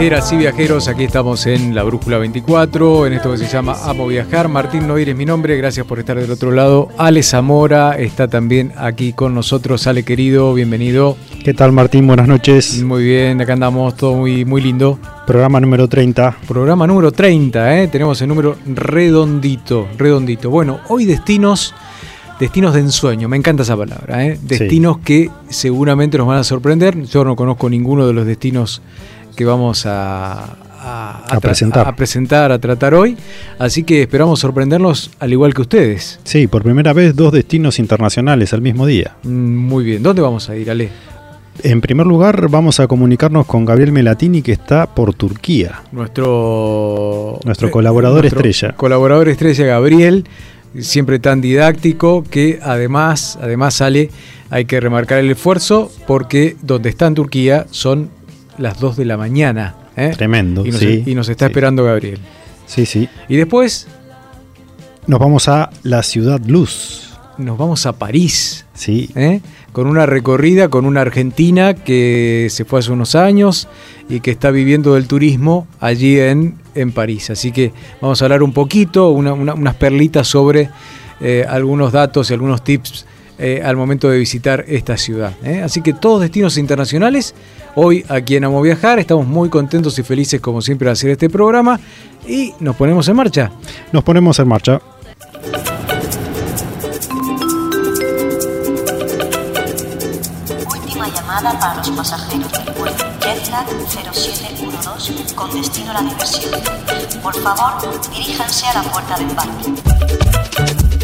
Viajeras y viajeros, aquí estamos en la Brújula 24, en esto que se llama Amo Viajar. Martín Noir es mi nombre, gracias por estar del otro lado. Ale Zamora está también aquí con nosotros. Ale querido, bienvenido. ¿Qué tal Martín? Buenas noches. Muy bien, acá andamos, todo muy, muy lindo. Programa número 30. Programa número 30, ¿eh? tenemos el número redondito, redondito. Bueno, hoy destinos, destinos de ensueño, me encanta esa palabra, ¿eh? destinos que seguramente nos van a sorprender. Yo no conozco ninguno de los destinos que vamos a, a- A tra- presentar. a presentar, a tratar hoy. Así que esperamos sorprenderlos al igual que ustedes. Sí, por primera vez dos destinos internacionales al mismo día. Mm, Muy bien, ¿dónde vamos a ir, Ale? En primer lugar, vamos a comunicarnos con Gabriel Melatini, que está por Turquía. Nuestro, Nuestro colaborador nuestro estrella. Colaborador estrella Gabriel, siempre tan didáctico que además, además sale, hay que remarcar el esfuerzo porque donde está en Turquía son las 2 de la mañana. ¿eh? Tremendo, Y nos, sí. y nos está sí. esperando Gabriel. Sí, sí. Y después Nos vamos a la ciudad Luz. nos vamos a París. Sí, ¿eh? con una recorrida con una argentina que se fue hace unos años y que está viviendo del turismo allí en, en París. Así que vamos a hablar un poquito, una- una- unas perlitas sobre eh, algunos datos y algunos tips eh, al momento de visitar esta ciudad. ¿eh? Así que todos destinos internacionales. Hoy aquí en Amo Viajar estamos muy contentos y felices como siempre de hacer este programa y nos ponemos en marcha. nos ponemos en marcha. Última llamada para los pasajeros del vuelo Jetlag 0712 con destino a la diversión. Por favor, diríjanse a la puerta de embarque.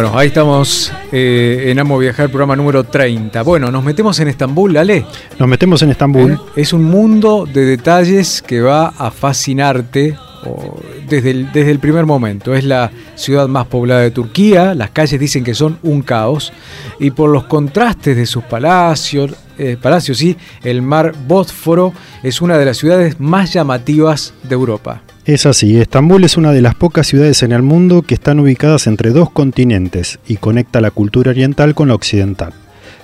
Bueno, ahí estamos eh, en Amo Viajar, programa número 30. Bueno, nos metemos en Estambul, Ale. Nos metemos en Estambul. ¿Eh? Es un mundo de detalles que va a fascinarte desde, el, desde el primer momento. Es la ciudad más poblada de Turquía, las calles dicen que son un caos y por los contrastes de sus palacios, eh, palacios sí, el mar Bósforo es una de las ciudades más llamativas de Europa. Es así, Estambul es una de las pocas ciudades en el mundo que están ubicadas entre dos continentes y conecta la cultura oriental con la occidental,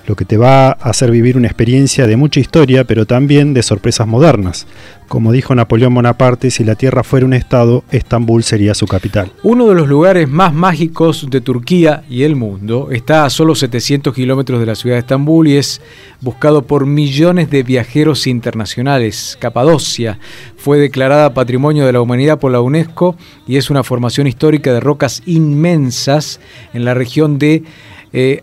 lo que te va a hacer vivir una experiencia de mucha historia, pero también de sorpresas modernas. Como dijo Napoleón Bonaparte, si la Tierra fuera un estado, Estambul sería su capital. Uno de los lugares más mágicos de Turquía y el mundo está a solo 700 kilómetros de la ciudad de Estambul y es buscado por millones de viajeros internacionales. Capadocia fue declarada Patrimonio de la Humanidad por la UNESCO y es una formación histórica de rocas inmensas en la región de eh,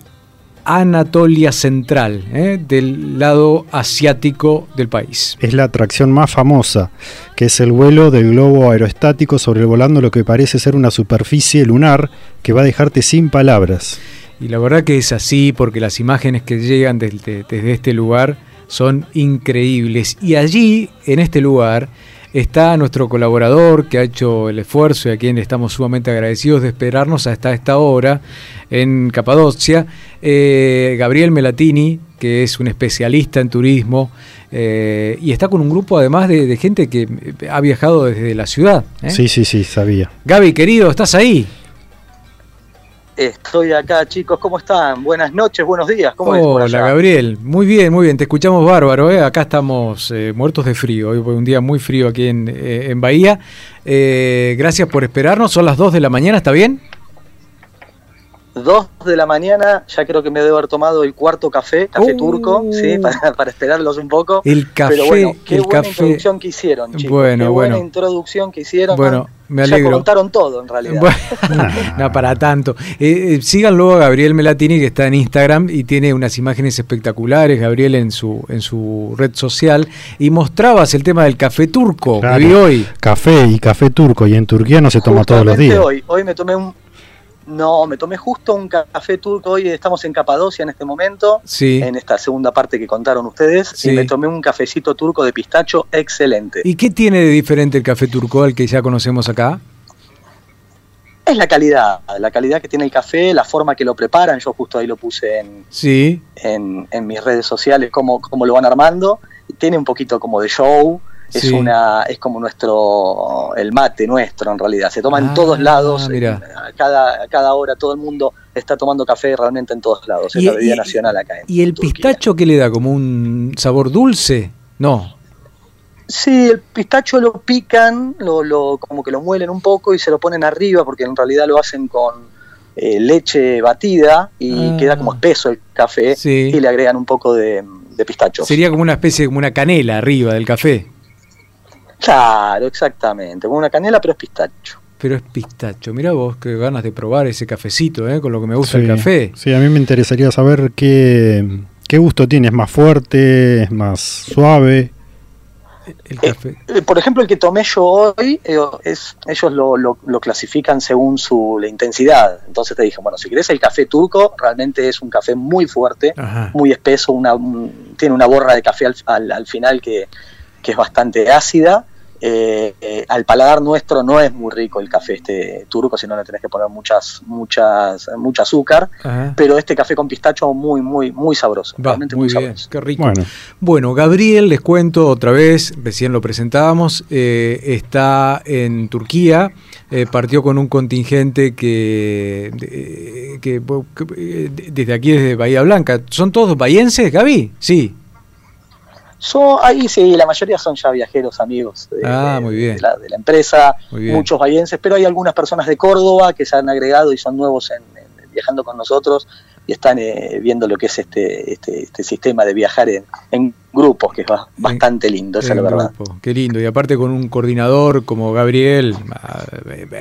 Anatolia Central, ¿eh? del lado asiático del país. Es la atracción más famosa, que es el vuelo del globo aerostático sobrevolando lo que parece ser una superficie lunar que va a dejarte sin palabras. Y la verdad que es así porque las imágenes que llegan desde, desde este lugar son increíbles. Y allí, en este lugar, está nuestro colaborador que ha hecho el esfuerzo y a quien estamos sumamente agradecidos de esperarnos hasta esta hora en Capadocia, eh, Gabriel Melatini, que es un especialista en turismo eh, y está con un grupo además de, de gente que ha viajado desde la ciudad. ¿eh? Sí, sí, sí, sabía. Gaby, querido, ¿estás ahí? Estoy acá, chicos, ¿cómo están? Buenas noches, buenos días, ¿cómo es por Hola? Gabriel. Muy bien, muy bien. Te escuchamos bárbaro. ¿eh? Acá estamos eh, muertos de frío. Hoy fue un día muy frío aquí en, eh, en Bahía. Eh, gracias por esperarnos. Son las 2 de la mañana, ¿está bien? Dos de la mañana, ya creo que me debo haber tomado el cuarto café, café Uh. turco, ¿sí? Para, para esperarlos un poco. El café, Pero bueno, qué el buena café. introducción que hicieron, chicos. Bueno, qué buena bueno. introducción que hicieron. Bueno, me Ya alegro. contaron todo, en realidad. Bueno, no para tanto. Eh, eh, sigan luego a Gabriel Melatini que está en Instagram y tiene unas imágenes espectaculares, Gabriel, en su, en su red social. Y mostrabas el tema del café turco Claro. que vi hoy. Café y café turco, y en Turquía no se toma todos los días. Hoy, hoy me tomé un... No, me tomé justo un café turco. Hoy estamos en Capadocia en este momento, Sí. en esta segunda parte que contaron ustedes. Sí. Y me tomé un cafecito turco de pistacho excelente. ¿Y qué tiene de diferente el café turco al que ya conocemos acá? Es la calidad, la calidad que tiene el café, la forma que lo preparan. Yo justo ahí lo puse en, Sí. en, en mis redes sociales, cómo, cómo lo van armando. Tiene un poquito como de show. Es Sí. una es como nuestro el mate nuestro en realidad se toma Ah, en todos lados mira. a cada a cada hora todo el mundo está tomando café realmente en todos lados es la bebida y- nacional acá en ¿Y el Turquía. pistacho qué le da? ¿Como un sabor dulce? No. Sí, el pistacho lo pican, lo, lo, como que lo muelen un poco y se lo ponen arriba porque en realidad lo hacen con eh, leche batida y Ah. queda como espeso el café Sí. y le agregan un poco de, de pistacho. Sería como una especie, como una canela arriba del café. Claro, exactamente, como una canela pero es pistacho. Pero es pistacho. Mira vos, qué ganas de probar ese cafecito, ¿eh? con lo que me gusta Sí, el café. Sí, a mí me interesaría saber qué, qué gusto tiene. ¿Es más fuerte? ¿Es más suave? El café. Eh, Por ejemplo, el que tomé yo hoy, eh, es, ellos lo, lo- lo clasifican según su la intensidad. Entonces te dije, bueno, si querés el café turco, realmente es un café muy fuerte, Ajá. muy espeso, una, un- tiene una borra de café al, al- al final que, que es bastante ácida. Eh, eh, al paladar nuestro no es muy rico el café este turco, si no le tenés que poner muchas, muchas, mucha azúcar. Ajá. Pero este café con pistacho muy, muy, muy sabroso. Va, realmente muy muy, bien, sabroso. qué rico. Bueno, Bueno, Gabriel, les cuento otra vez, recién lo presentábamos, eh, está en Turquía, eh, partió con un contingente que, que, que, desde aquí, desde Bahía Blanca, ¿son todos bahienses, Gaby? Sí. Ahí sí, la mayoría son ya viajeros amigos de, Ah, de- muy bien. de la, de la empresa, muchos bahienses, pero hay algunas personas de Córdoba que se han agregado y son nuevos en, en- viajando con nosotros y están eh, viendo lo que es este, este, este sistema de viajar en, en grupos, que es ba- bastante lindo, esa es la verdad. grupo, Qué lindo. Y aparte con un coordinador como Gabriel, ah,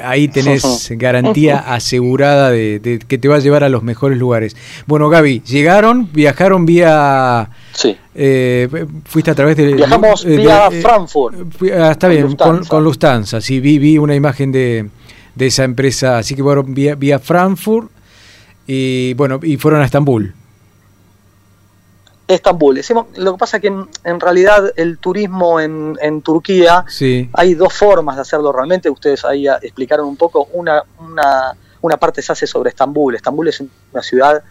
ahí tenés garantía asegurada de, de que te va a llevar a los mejores lugares. Bueno, Gaby, llegaron, viajaron vía... Sí, eh, fuiste a través de... viajamos eh, de- vía eh, Frankfurt. fui- ah, está bien, con, Lufthansa. con Lufthansa. Sí, vi, vi una imagen de, de esa empresa. Así que fueron vía, vía Frankfurt y bueno, y fueron a Estambul. Estambul. Lo que pasa es que en, en realidad el turismo en, en Turquía Sí, Hay dos formas de hacerlo realmente, ustedes ahí ah, explicaron un poco, una, una, una parte se hace sobre Estambul, Estambul es una ciudad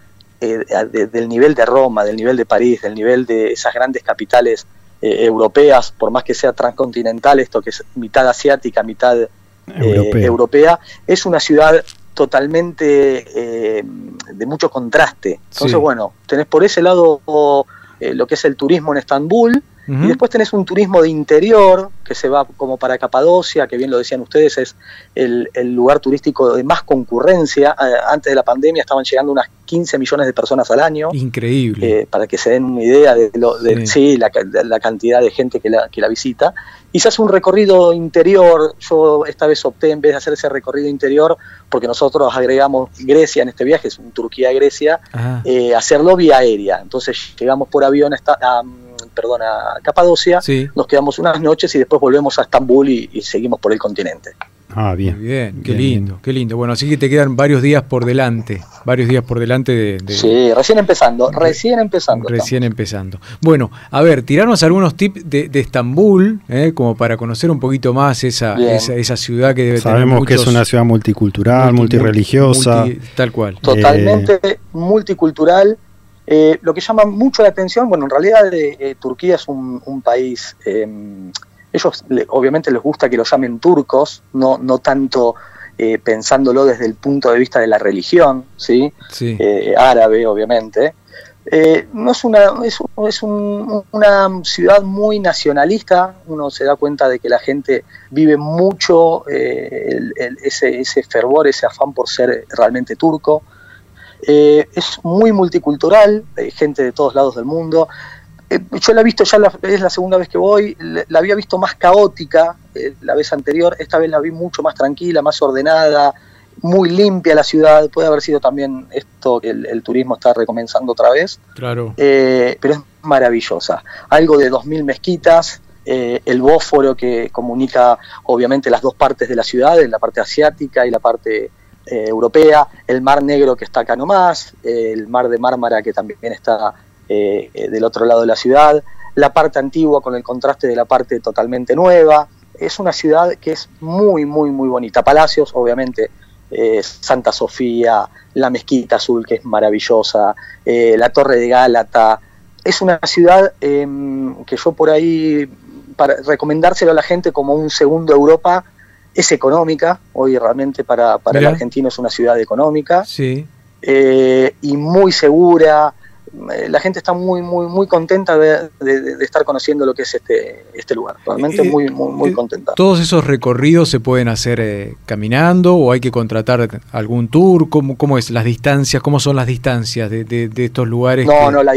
eh, de- del nivel de Roma, del nivel de París, del nivel de esas grandes capitales eh, europeas, por más que sea transcontinental, esto que es mitad asiática, mitad eh, Europea. europea, es una ciudad totalmente eh, de mucho contraste. Entonces, Sí. bueno, tenés por ese lado lo que es el turismo en Estambul, Y después tenés un turismo de interior que se va como para Capadocia, que bien lo decían ustedes, es el, lugar turístico de más concurrencia. Eh, antes de la pandemia estaban llegando unas 15 millones de personas al año. Increíble. Eh, para que se den una idea de, lo, de sí. la, la, cantidad de gente que la, que la visita. Y se hace un recorrido interior. Yo esta vez opté, en vez de hacer ese recorrido interior, porque nosotros agregamos Grecia en este viaje, es un Turquía-Grecia, eh, hacerlo vía aérea. Entonces llegamos por avión hasta, a, perdón, a Capadocia, nos quedamos unas noches y después volvemos a Estambul y, seguimos por el continente. Ah, bien. bien, qué lindo, qué lindo. Bueno, así que te quedan varios días por delante, varios días por delante de... sí, recién empezando, recién empezando. Recién empezando. Bueno, a ver, tirarnos algunos tips de, Estambul, eh, como para conocer un poquito más esa, esa, ciudad que debe Sabemos que es una ciudad multicultural, multireligiosa. tal cual. Totalmente eh, multicultural eh, lo que llama mucho la atención, bueno, en realidad eh, eh, Turquía es un, país, ellos obviamente les gusta que lo llamen turcos, no, no tanto pensándolo desde el punto de vista de la religión, ¿sí? árabe, obviamente. no es una, es, es una ciudad muy nacionalista, uno se da cuenta de que la gente vive mucho ese, ese fervor, ese afán por ser realmente turco. Eh, es muy multicultural, hay gente de todos lados del mundo. Eh, yo la he visto, ya es la segunda vez que voy, la, había visto más caótica eh, la vez anterior, esta vez la vi mucho más tranquila, más ordenada, muy limpia la ciudad, puede haber sido también esto que el, turismo está recomenzando otra vez. Claro. pero es maravillosa. Algo de 2.000 mezquitas, el Bósforo que comunica obviamente las dos partes de la ciudad, la parte asiática y la parte eh, europea, el Mar Negro que está acá nomás, el Mar de Mármara que también está eh, eh, del otro lado de la ciudad, la parte antigua con el contraste de la parte totalmente nueva. Es una ciudad que es muy, muy, muy bonita. Palacios, obviamente, Santa Sofía, la Mezquita Azul, que es maravillosa, la Torre de Gálata. Es una ciudad em, que yo por ahí, para recomendárselo a la gente como un segundo Europa, es económica, hoy realmente para, para el argentino es una ciudad económica sí. Eh, y muy segura. Eh, la gente está muy muy muy contenta de, estar conociendo lo que es este este lugar. Realmente eh, muy muy muy contenta. ¿Todos esos recorridos se pueden hacer caminando o hay que contratar algún tour? ¿Cómo, cómo es las distancias? ¿Cómo son las distancias de, estos lugares? No, no, la,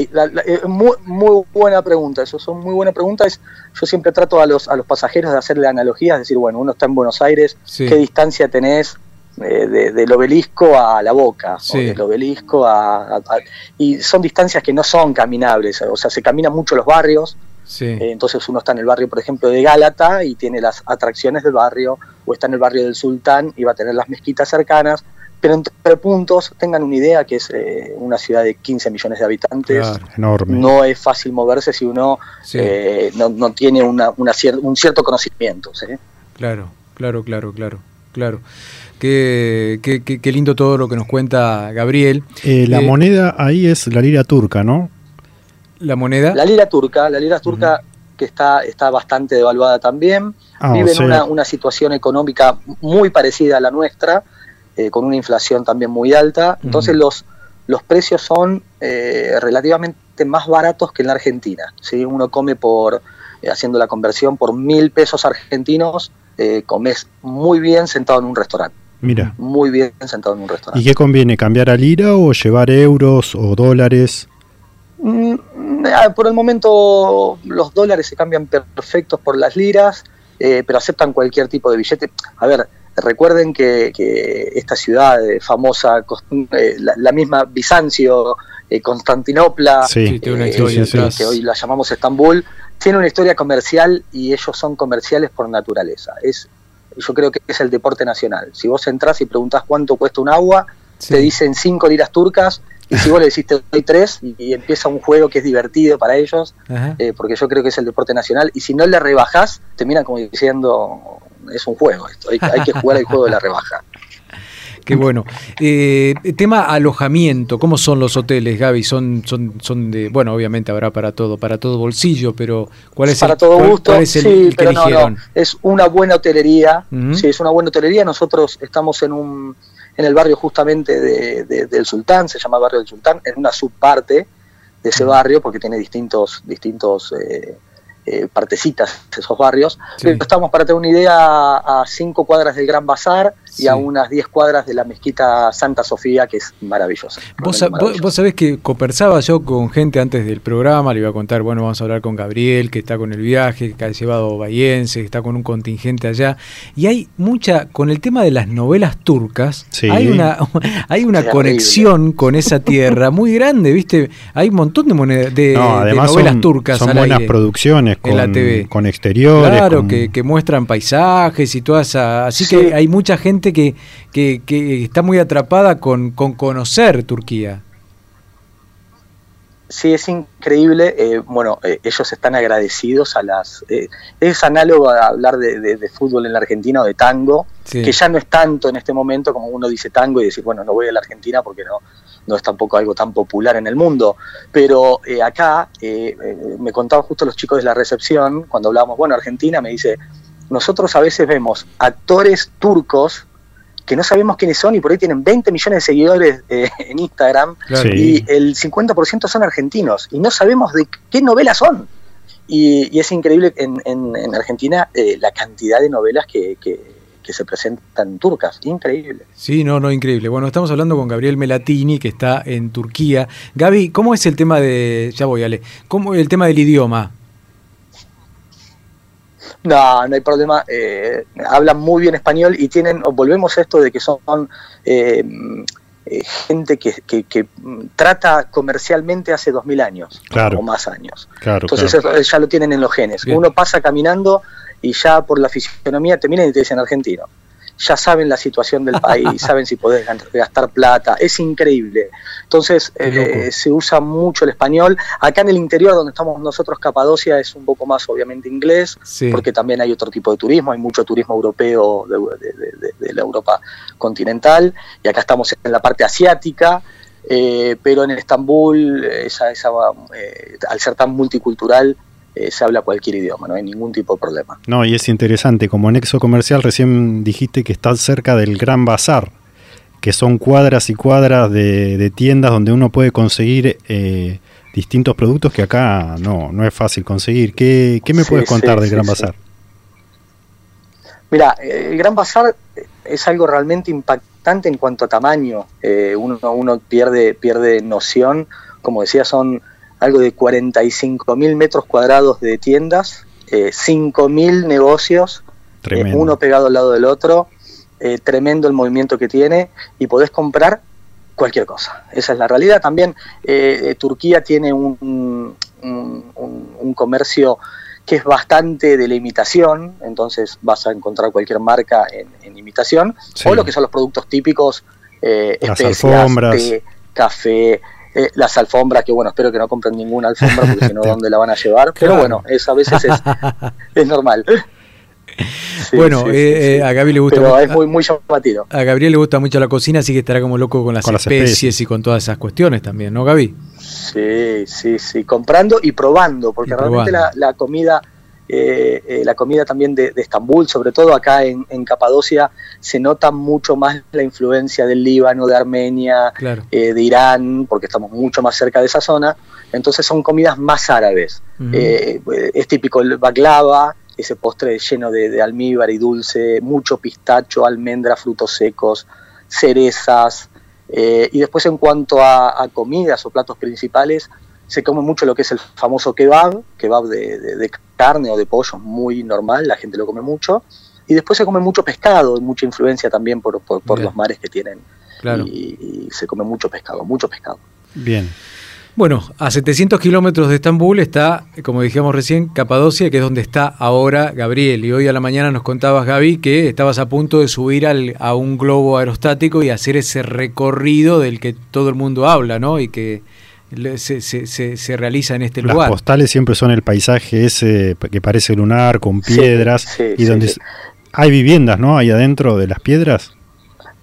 muy, muy buena pregunta. Eso son muy buenas preguntas yo siempre trato a los, a los pasajeros de hacerle analogías, decir, bueno, uno está en Buenos Aires, ¿qué distancia tenés eh, del obelisco a la boca? O del obelisco a, Y son distancias que no son caminables, o sea, se caminan mucho los barrios, eh, entonces uno está en el barrio, por ejemplo, de Gálata y tiene las atracciones del barrio, o está en el barrio del Sultán y va a tener las mezquitas cercanas, pero entre puntos tengan una idea que es eh, una ciudad de 15 millones de habitantes. enorme. No es fácil moverse si uno eh, no, tiene una, un cierto conocimiento. Claro, claro, claro, claro, claro. Qué, qué, lindo todo lo que nos cuenta Gabriel. Eh, la moneda ahí es la lira turca, ¿no? La moneda. La lira turca, la lira turca que está, está bastante devaluada también. Ah, Vive en una, una situación económica muy parecida a la nuestra eh, con una inflación también muy alta. Entonces los, los precios son eh, relativamente más baratos que en la Argentina. ¿sí? Uno come por, eh, haciendo la conversión, por mil pesos argentinos, comes muy bien sentado en un restaurante. Mira. Muy bien sentado en un restaurante. ¿Y qué conviene? ¿Cambiar a lira o llevar euros o dólares? Mm, ah, por el momento los dólares se cambian perfectos por las liras, pero aceptan cualquier tipo de billete. A ver, Recuerden que, esta ciudad famosa, eh, la, misma Bizancio, eh, Constantinopla, eh, que hoy la llamamos Estambul, tiene una historia comercial y ellos son comerciales por naturaleza. Es, yo creo que es el deporte nacional. Si vos entras y preguntás cuánto cuesta un agua, te dicen cinco liras turcas y si vos le decís te doy tres y, empieza un juego que es divertido para ellos, porque yo creo que es el deporte nacional, y si no le rebajás, te miran como diciendo, es un juego esto, hay, que jugar el juego de la rebaja. Qué bueno. Eh, tema alojamiento, ¿cómo son los hoteles, Gaby? Son, son, son de, bueno, obviamente habrá para todo, para todo bolsillo, pero ¿cuál es para el, todo gusto, es sí, pero no, no, es una buena hotelería, sí, es una buena hotelería. Nosotros estamos en un, en el barrio justamente de, del Sultán, se llama barrio del Sultán, en una subparte de ese barrio porque tiene distintos, distintos eh, eh, partecitas, esos barrios. Pero estamos, para tener una idea, a cinco cuadras del Gran Bazar y a unas 10 cuadras de la mezquita Santa Sofía, que es maravillosa. Vos, vos, sabés que conversaba yo con gente antes del programa, le iba a contar, bueno, vamos a hablar con Gabriel, que está con el viaje, que ha llevado Bayense, que está con un contingente allá, y hay mucha, con el tema de las novelas turcas, hay una, hay una conexión con esa tierra muy grande, ¿viste? Hay un montón de, de, novelas turcas. Son buenas producciones con, la TV. con exteriores. Claro, Que, que, muestran paisajes y toda esa... Así que hay mucha gente que, que, está muy atrapada con, con, conocer Turquía. Sí, es increíble. Eh, bueno, eh, ellos están agradecidos a las... Eh, es análogo a hablar de, fútbol en la Argentina o de tango, que ya no es tanto en este momento como uno dice tango y decir, bueno, no voy a la Argentina porque no, no es tampoco algo tan popular en el mundo. Pero acá, me contaban justo los chicos de la recepción, cuando hablábamos, bueno, Argentina, me dice, nosotros a veces vemos actores turcos que no sabemos quiénes son y por ahí tienen 20 millones de seguidores eh, en Instagram y el 50% son argentinos y no sabemos de qué novelas son. Y, es increíble en, en, Argentina eh, la cantidad de novelas que, que, se presentan turcas, increíble. Sí, no, no, increíble. Bueno, estamos hablando con Gabriel Melatini, que está en Turquía. Gaby, ¿cómo es el tema de, ya voy, Ale, ¿cómo el tema del idioma? No, no hay problema. Eh, hablan muy bien español y tienen, volvemos a esto de que son eh, eh, gente que, que, trata comercialmente hace dos mil años o más años. Entonces ya lo tienen en los genes. Uno pasa caminando y ya por la fisionomía te miran y te dicen argentino ya saben la situación del país, saben si podés gastar plata, es increíble. Entonces eh, se usa mucho el español. Acá en el interior donde estamos nosotros, Capadocia, es un poco más obviamente inglés, porque también hay otro tipo de turismo, hay mucho turismo europeo de, la Europa continental, y acá estamos en la parte asiática. Eh, pero en Estambul, esa, esa, eh, al ser tan multicultural, eh, se habla cualquier idioma, no hay ningún tipo de problema. No, y es interesante, como nexo comercial recién dijiste que está cerca del Gran Bazar, que son cuadras y cuadras de, tiendas donde uno puede conseguir eh, distintos productos que acá no, no es fácil conseguir. ¿Qué, me puedes contar del Gran Bazar? Mira, el Gran Bazar es algo realmente impactante en cuanto a tamaño. Eh, uno, uno pierde, pierde noción. Como decía, son algo de 45 mil metros cuadrados de tiendas, eh, 5 mil negocios, eh, uno pegado al lado del otro, eh, tremendo el movimiento que tiene y podés comprar cualquier cosa. Esa es la realidad. También eh, Turquía tiene un, un, comercio que es bastante de la imitación, entonces vas a encontrar cualquier marca en, imitación, o lo que son los productos típicos, especias, té, café, eh, las alfombras, que bueno, espero que no compren ninguna alfombra porque si no, ¿dónde la van a llevar? Pero bueno, eso a veces es, es normal. bueno, eh, eh, a Gaby le gusta Pero es muy, muy llamativo. A Gabriel le gusta mucho la cocina, así que estará como loco con las, especies, y con todas esas cuestiones también, ¿no, Gaby? Sí, sí, sí, comprando y probando, porque realmente la, la, comida eh, eh, la comida también de, Estambul, sobre todo acá en, Capadocia, se nota mucho más la influencia del Líbano, de Armenia, eh, de Irán, porque estamos mucho más cerca de esa zona. Entonces son comidas más árabes. es típico el baklava, ese postre lleno de, almíbar y dulce, mucho pistacho, almendra, frutos secos, cerezas. y después en cuanto a comidas o platos principales, se come mucho lo que es el famoso kebab, kebab de, carne o de pollo, muy normal, la gente lo come mucho. Y después se come mucho pescado, mucha influencia también por, los mares que tienen. Y, se come mucho pescado, mucho pescado. Bien. Bueno, a 700 kilómetros de Estambul está, como dijimos recién, Capadocia, que es donde está ahora Gabriel. Y hoy a la mañana nos contabas, Gaby, que estabas a punto de subir al, a un globo aerostático y hacer ese recorrido del que todo el mundo habla, ¿no? Y que se, se, se, realiza en este lugar. Las postales siempre son el paisaje ese que parece lunar, con piedras, y donde hay viviendas, ¿no? Ahí adentro de las piedras.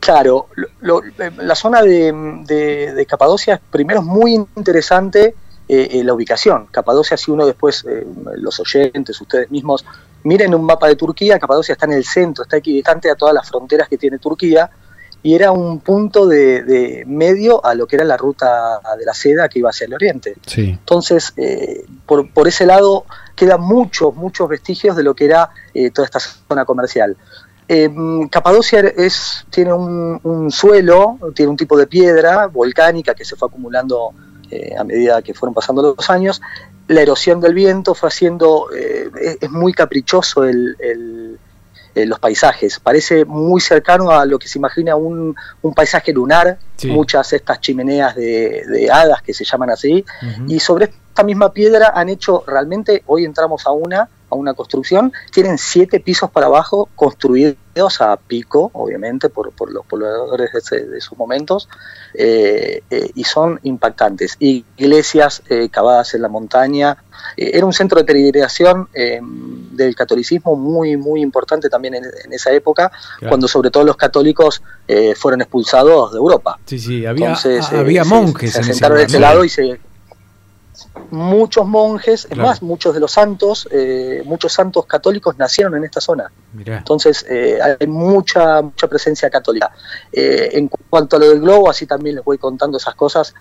Claro, la zona de, de, Capadocia primero es muy interesante eh, eh, la ubicación. Capadocia, si uno después, eh, los oyentes, ustedes mismos, miren un mapa de Turquía, Capadocia está en el centro, está equidistante a todas las fronteras que tiene Turquía, y era un punto de, medio a lo que era la ruta de la seda que iba hacia el oriente. Entonces, eh, por, por, ese lado quedan muchos, muchos vestigios de lo que era eh, toda esta zona comercial. Eh, Capadocia es, tiene un, suelo, tiene un tipo de piedra volcánica que se fue acumulando a medida que fueron pasando los años. La erosión del viento fue haciendo, es, muy caprichoso el eh, los paisajes. Parece muy cercano a lo que se imagina un, un paisaje lunar, muchas estas chimeneas de, hadas que se llaman así, y sobre esta misma piedra han hecho realmente, hoy entramos a una, a una construcción, tienen siete pisos para abajo construidos a pico, obviamente, por, por los pobladores de, de sus momentos, eh, eh, y son impactantes. Iglesias cavadas en la montaña, era un centro de peregrinación del catolicismo muy, muy importante también en, esa época, cuando sobre todo los católicos fueron expulsados de Europa. Sí, sí, había, había monjes. Se, se de este lado y se muchos monjes, es más, muchos de los santos, eh, muchos santos católicos nacieron en esta zona. Entonces eh, hay mucha, mucha presencia católica. Eh, en cuanto a lo del globo, así también les voy contando esas cosas.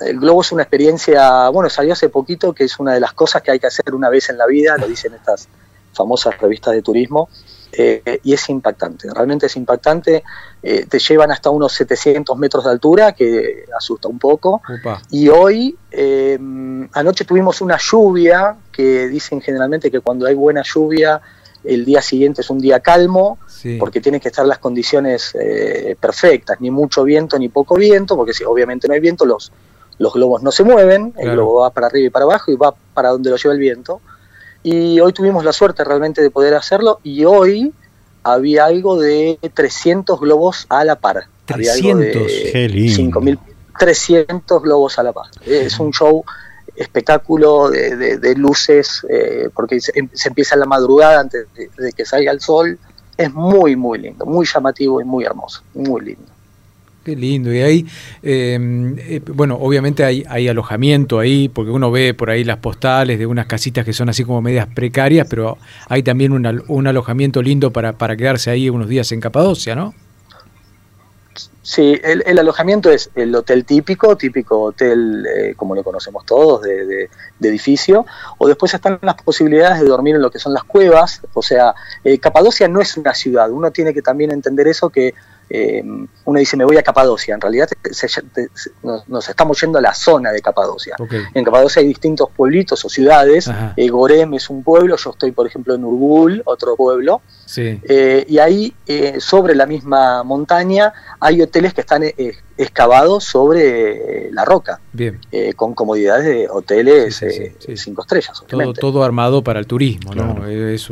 El globo es una experiencia, bueno, salió hace poquito, que es una de las cosas que hay que hacer una vez en la vida, lo dicen estas famosas revistas de turismo. Eh, y es impactante, realmente es impactante. Eh, te llevan hasta unos 700 metros de altura, que asusta un poco. Y hoy, eh, anoche tuvimos una lluvia, que dicen generalmente que cuando hay buena lluvia, el día siguiente es un día calmo, porque tienen que estar las condiciones perfectas, ni mucho viento ni poco viento, porque si obviamente no hay viento, los, los globos no se mueven, el globo va para arriba y para abajo y va para donde lo lleva el viento. Y hoy tuvimos la suerte realmente de poder hacerlo y hoy había algo de 300 globos a la par. 300, qué lindo. 5.300 globos a la par. Es un show espectáculo de, luces, eh, porque se, empieza en la madrugada antes de, que salga el sol. Es muy, muy lindo, muy llamativo y muy hermoso, muy lindo. Lindo. Y ahí, em, eh, bueno, obviamente hay, alojamiento ahí, porque uno ve por ahí las postales de unas casitas que son así como medias precarias, pero hay también un alojamiento lindo para, quedarse ahí unos días en Capadocia, ¿no? Sí, el, alojamiento es el hotel típico, típico hotel eh, como lo conocemos todos, de, edificio, o después están las posibilidades de dormir en lo que son las cuevas, o sea, eh, Capadocia no es una ciudad, uno tiene que también entender eso que eh, uno dice me voy a Capadocia, en realidad nos, estamos yendo a la zona de Capadocia. En Capadocia hay distintos pueblitos o ciudades, eh, Gorem es un pueblo, yo estoy por ejemplo en Urbul, otro pueblo, eh, y ahí sobre la misma montaña hay hoteles que están excavados sobre la roca, Bien. con comodidades de hoteles cinco estrellas. Todo, todo, armado para el turismo, ¿no? Es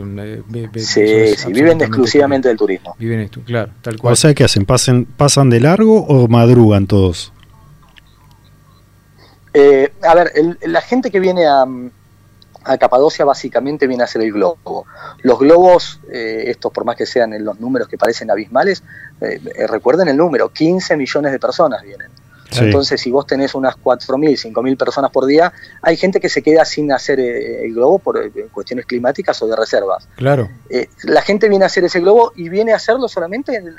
sí, sí, viven exclusivamente del turismo. Viven, claro, tal cual. O sea que hacen? ¿Pasen, ¿Pasan de largo o madrugan todos? Eh, a ver, la gente que viene a, Capadocia básicamente viene a hacer el globo. Los globos, eh, estos por más que sean en los números que parecen abismales, eh, recuerden el número, 15 millones de personas vienen. Entonces, si vos tenés unas 4.000, 5.000 personas por día, hay gente que se queda sin hacer eh, el globo por eh, cuestiones climáticas o de reservas. Claro. Eh, la gente viene a hacer ese globo y viene a hacerlo solamente en, el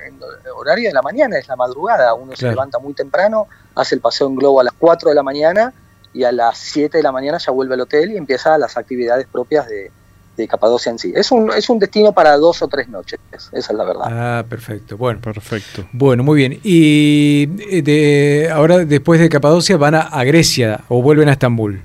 horario de la mañana, es la madrugada. Uno se levanta muy temprano, hace el paseo en globo a las 4 de la mañana y a las 7 de la mañana ya vuelve al hotel y empieza las actividades propias de, de Capadocia en sí. Es un, es un destino para dos o tres noches, esa es la verdad. Ah, perfecto. Bueno, perfecto. Bueno, muy bien. Y eh, de, ahora, después de Capadocia, van a, Grecia o vuelven a Estambul.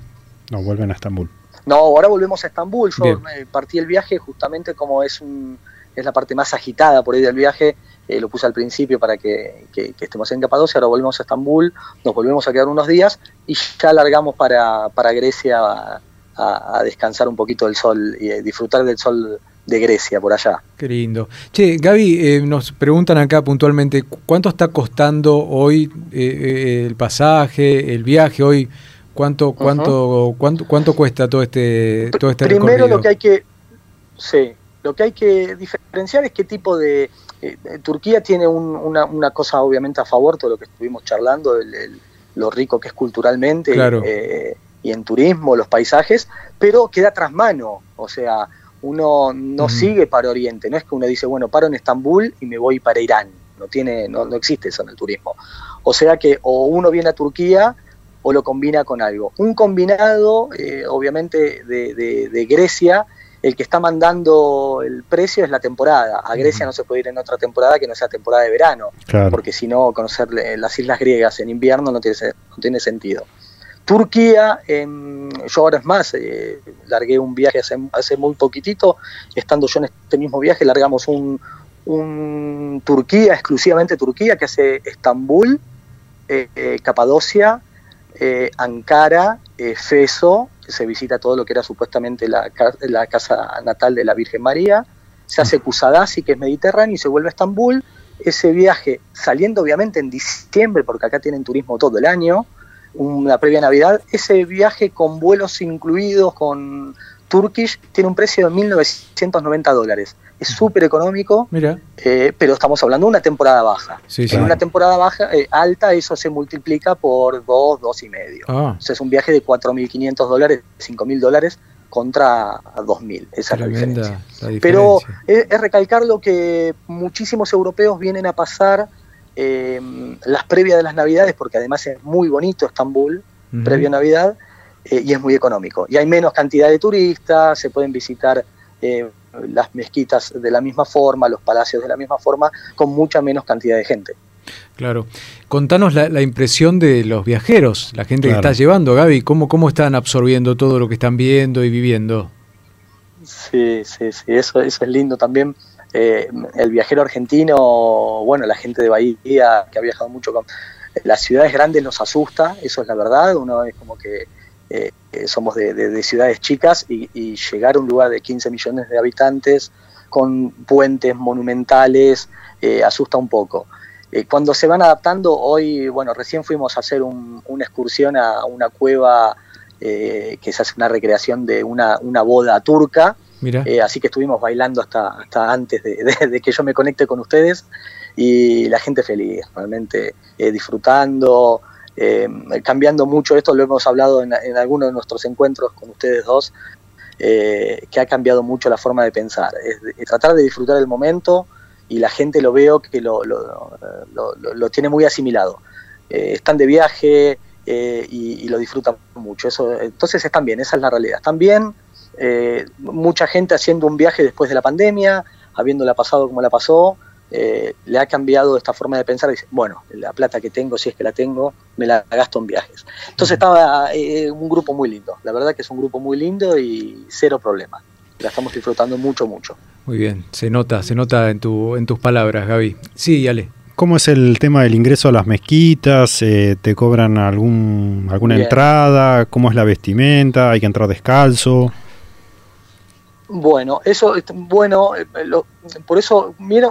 No, vuelven a Estambul. No, ahora volvemos a Estambul. Yo partí el viaje justamente como es, un, es la parte más agitada por ahí del viaje. Eh, lo puse al principio para que, estemos en Capadocia, ahora volvemos a Estambul, nos volvemos a quedar unos días y ya largamos para, para Grecia a, descansar un poquito del sol y disfrutar del sol de Grecia por allá. Qué lindo. Che, Gaby, eh, nos preguntan acá puntualmente, ¿cuánto está costando hoy eh, eh, el pasaje, el viaje hoy? ¿Cuánto, cuánto, cuánto, cuánto cuesta todo este, todo este Primero lo que hay que, sí, lo que hay que diferenciar es qué tipo de... Turquía tiene una, una, cosa obviamente a favor, todo lo que estuvimos charlando, lo rico que es culturalmente. Claro y en turismo, los paisajes, pero queda tras mano, o sea, uno no sigue para Oriente, no es que uno dice, bueno, paro en Estambul y me voy para Irán. no, tiene, no, no existe eso en el turismo. O sea que o uno viene a Turquía o lo combina con algo. Un combinado, eh, obviamente, de, de, Grecia, el que está mandando el precio es la temporada. A Grecia no se puede ir en otra temporada que no sea temporada de verano, porque si no, conocer las islas griegas en invierno no tiene, no tiene sentido. Turquía, yo ahora es más, eh, largué un viaje hace, hace, muy poquitito, estando yo en este mismo viaje, largamos un, un Turquía, exclusivamente Turquía, que hace Estambul, eh, eh, Capadocia, Ankara, Feso, se visita todo lo que era supuestamente la, la, casa natal de la Virgen María, se hace Kusadasi, que es Mediterráneo, y se vuelve a Estambul. Ese viaje, saliendo obviamente en diciembre, porque acá tienen turismo todo el año, una previa Navidad, ese viaje con vuelos incluidos, con Turkish, tiene un precio de 1.990 dólares. Es súper económico, eh, pero estamos hablando de una temporada baja. en una temporada baja eh, alta eso se multiplica por dos, dos y medio. O sea, es un viaje de 4.500 dólares, 5.000 dólares contra 2.000. Esa es la diferencia. Pero es, es recalcar lo que muchísimos europeos vienen a pasar eh, las previas de las Navidades, porque además es muy bonito Estambul, previo a Navidad, eh, y es muy económico. Y hay menos cantidad de turistas, se pueden visitar eh, las mezquitas de la misma forma, los palacios de la misma forma, con mucha menos cantidad de gente. Claro. Contanos la, impresión de los viajeros, la gente que está llevando, Gaby, ¿cómo, ¿cómo están absorbiendo todo lo que están viendo y viviendo? Sí, sí, sí, eso, eso es lindo también eh, el viajero argentino, bueno, la gente de Bahía que ha viajado mucho con las ciudades grandes nos asusta, eso es la verdad, uno es como que eh, somos de, ciudades chicas y, llegar a un lugar de 15 millones de habitantes con puentes monumentales eh, asusta un poco. cuando se van adaptando, hoy, bueno, recién fuimos a hacer una excursión a una cueva que se hace una recreación de una, una boda turca, eh, así que estuvimos bailando hasta, hasta antes de, que yo me conecte con ustedes y la gente feliz, realmente eh, disfrutando, eh, cambiando mucho. Esto lo hemos hablado en, en algunos de nuestros encuentros con ustedes dos, que ha cambiado mucho la forma de pensar. Tratar de disfrutar el momento y la gente lo veo que lo, lo, lo, tiene muy asimilado. están de viaje y, y, lo disfrutan mucho. Eso, entonces están bien, esa es la realidad. Están bien eh, mucha gente haciendo un viaje después de la pandemia, habiéndola pasado como la pasó, eh, le ha cambiado esta forma de pensar. Dice, bueno, la plata que tengo, si es que la tengo, me la gasto en viajes. Entonces estaba eh, un grupo muy lindo. La verdad que es un grupo muy lindo y cero problema. La estamos disfrutando mucho, mucho. Muy bien, se nota, se nota en, tu, en tus palabras, Gaby. Sí, Ale. ¿Cómo es el tema del ingreso a las mezquitas? ¿Te cobran algún, alguna entrada? ¿Cómo es la vestimenta? ¿Hay que entrar descalzo? Bueno, eso, bueno, eh, por eso, mira,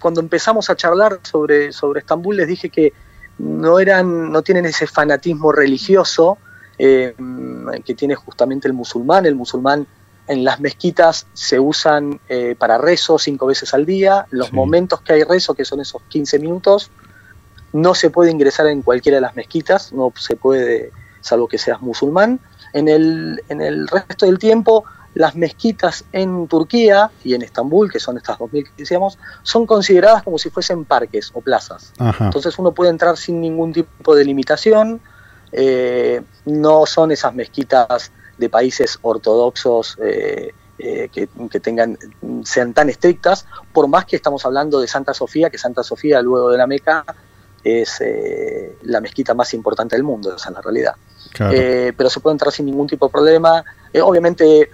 cuando empezamos a charlar sobre, sobre Estambul les dije que no eran, no tienen ese fanatismo religioso eh, que tiene justamente el musulmán. El musulmán en las mezquitas se usan eh, para rezo cinco veces al día. Los momentos que hay rezo, que son esos 15 minutos, no se puede ingresar en cualquiera de las mezquitas, no se puede, salvo que seas musulmán. En el, en el resto del tiempo las mezquitas en Turquía y en Estambul, que son estas 2.000 que decíamos, son consideradas como si fuesen parques o plazas. Entonces uno puede entrar sin ningún tipo de limitación, eh, no son esas mezquitas de países ortodoxos eh, eh, que, tengan, sean tan estrictas, por más que estamos hablando de Santa Sofía, que Santa Sofía luego de la Meca es la mezquita más importante del mundo, esa es la realidad. pero se puede entrar sin ningún tipo de problema. obviamente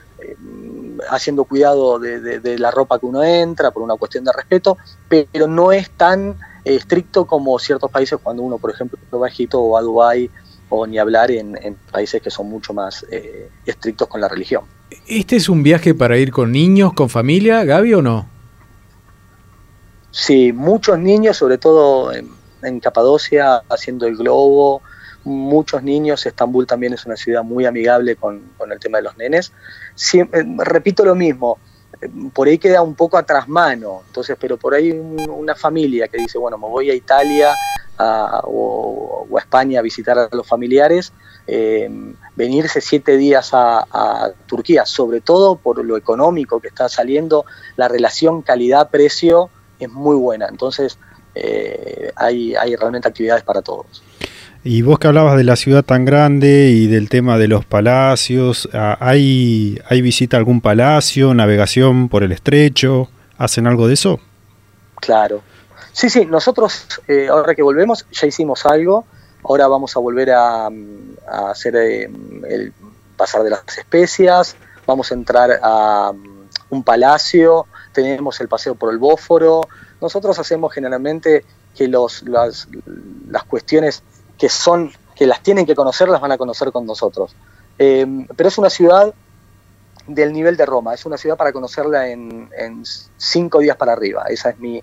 haciendo cuidado de, la ropa que uno entra por una cuestión de respeto, pero no es tan eh, estricto como ciertos países cuando uno, por ejemplo, va a Egipto o a Dubái o ni hablar en, países que son mucho más eh, estrictos con la religión. ¿Este es un viaje para ir con niños, con familia, Gaby, o no? Sí, muchos niños, sobre todo en Capadocia, haciendo el globo, muchos niños, Estambul también es una ciudad muy amigable con, el tema de los nenes. Eh, repito lo mismo, eh, por ahí queda un poco atrás mano, entonces, pero por ahí una familia que dice, bueno, me voy a Italia o, a España a visitar a los familiares, eh, venirse siete días a, Turquía, sobre todo por lo económico que está saliendo, la relación calidad-precio es muy buena, entonces hay realmente actividades para todos. Y vos que hablabas de la ciudad tan grande y del tema de los palacios, ah, ¿hay, hay visita a algún palacio, navegación por el estrecho? ¿Hacen algo de eso? Claro. Sí, sí, nosotros eh, ahora que volvemos ya hicimos algo, ahora vamos a volver a, hacer eh, el pasar de las especias, vamos a entrar a um, un palacio, tenemos el paseo por el Bósforo, nosotros hacemos generalmente que los, las, las cuestiones que son, que las tienen que conocer, las van a conocer con nosotros. Eh, pero es una ciudad del nivel de Roma, es una ciudad para conocerla en, cinco días para arriba. Esa es mi,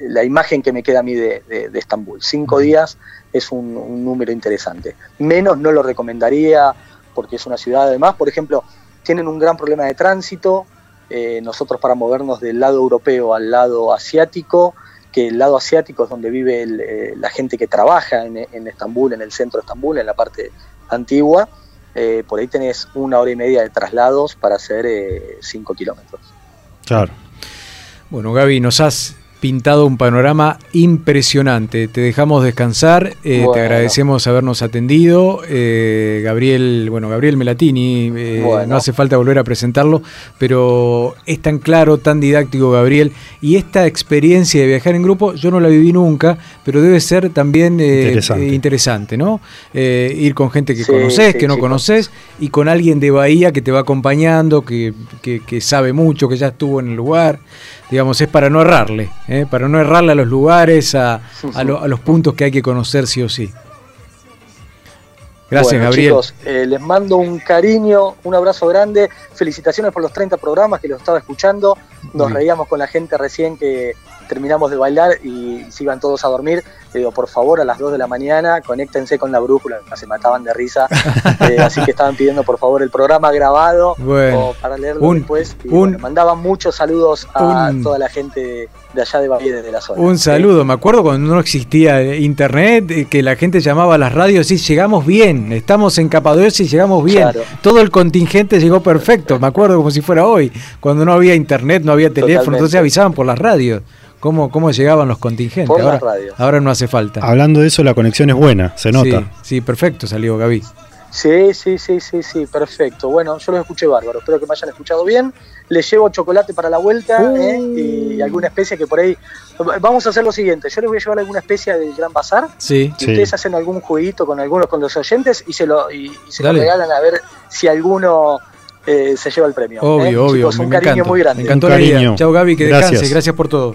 la imagen que me queda a mí de, Estambul. Cinco días es un, un, número interesante. Menos no lo recomendaría porque es una ciudad además, por ejemplo, tienen un gran problema de tránsito. Eh, nosotros para movernos del lado europeo al lado asiático, que el lado asiático es donde vive eh, la gente que trabaja en, Estambul, en el centro de Estambul, en la parte antigua, eh, por ahí tenés una hora y media de traslados para hacer eh, cinco kilómetros. Claro. Bueno, Gaby, nos has pintado un panorama impresionante. Te dejamos descansar, eh, bueno. te agradecemos habernos atendido. Eh, Gabriel, bueno, Gabriel Melatini, eh, bueno. no hace falta volver a presentarlo, pero es tan claro, tan didáctico, Gabriel. Y esta experiencia de viajar en grupo, yo no la viví nunca, pero debe ser también eh, interesante. interesante. ¿no? Eh, ir con gente que sí, conoces, sí, que no conoces, y con alguien de Bahía que te va acompañando, que, que, que sabe mucho, que ya estuvo en el lugar digamos, es para no errarle, ¿eh? para no errarle a los lugares, a, a, lo, a, los puntos que hay que conocer sí o sí. Gracias, bueno, Gabriel. Chicos, eh, les mando un cariño, un abrazo grande, felicitaciones por los 30 programas que los estaba escuchando, nos reíamos con la gente recién que terminamos de bailar y se iban todos a dormir. Le digo, por favor, a las 2 de la mañana, conéctense con la brújula, se mataban de risa. eh, así que estaban pidiendo, por favor, el programa grabado bueno, para leerlo un, después. Y, un, bueno, mandaban muchos saludos a un, toda la gente de allá de Bahía, desde la zona. Un saludo, ¿sí? me acuerdo cuando no existía internet, eh, que la gente llamaba a las radios y llegamos bien, estamos en Capadocia y llegamos bien. Claro. Todo el contingente llegó perfecto, me acuerdo como si fuera hoy, cuando no había internet, no había teléfono, Totalmente. entonces avisaban por las radios cómo, cómo llegaban los contingentes. Por ahora, radio. ahora no hace falta. Hablando de eso, la conexión es buena, se nota. Sí, sí perfecto salió Gaby. Sí, sí, sí, sí, sí, perfecto. Bueno, yo los escuché bárbaro, espero que me hayan escuchado bien. Les llevo chocolate para la vuelta uh. ¿eh? y alguna especie que por ahí... Vamos a hacer lo siguiente, yo les voy a llevar alguna especie del Gran Bazar sí, y sí. ustedes hacen algún jueguito con algunos, con los oyentes y se lo, y, y se lo regalan a ver si alguno eh, se lleva el premio. Obvio, ¿eh? obvio. Chicos, un cariño muy grande. Me encantó la. Chao Gaby, que Gracias. descanse. Gracias por todo.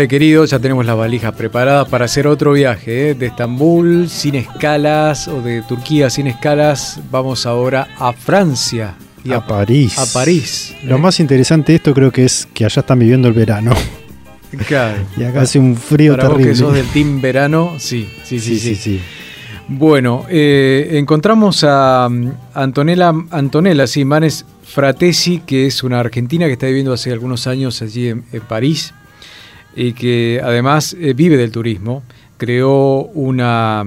Vale querido, ya tenemos las valijas preparadas para hacer otro viaje ¿eh? de Estambul sin escalas o de Turquía sin escalas. Vamos ahora a Francia. Y a, París. A París. Lo ¿eh? más interesante de esto creo que es que allá están viviendo el verano. Claro. Y acá hace un frío Para terrible. vos que sos del team verano, sí, sí, sí, sí. sí, sí. Bueno, eh, encontramos a um, Antonella, Antonella sí, Manes Fratesi, que es una argentina que está viviendo hace algunos años allí en, en París y que además eh, vive del turismo. Creó una,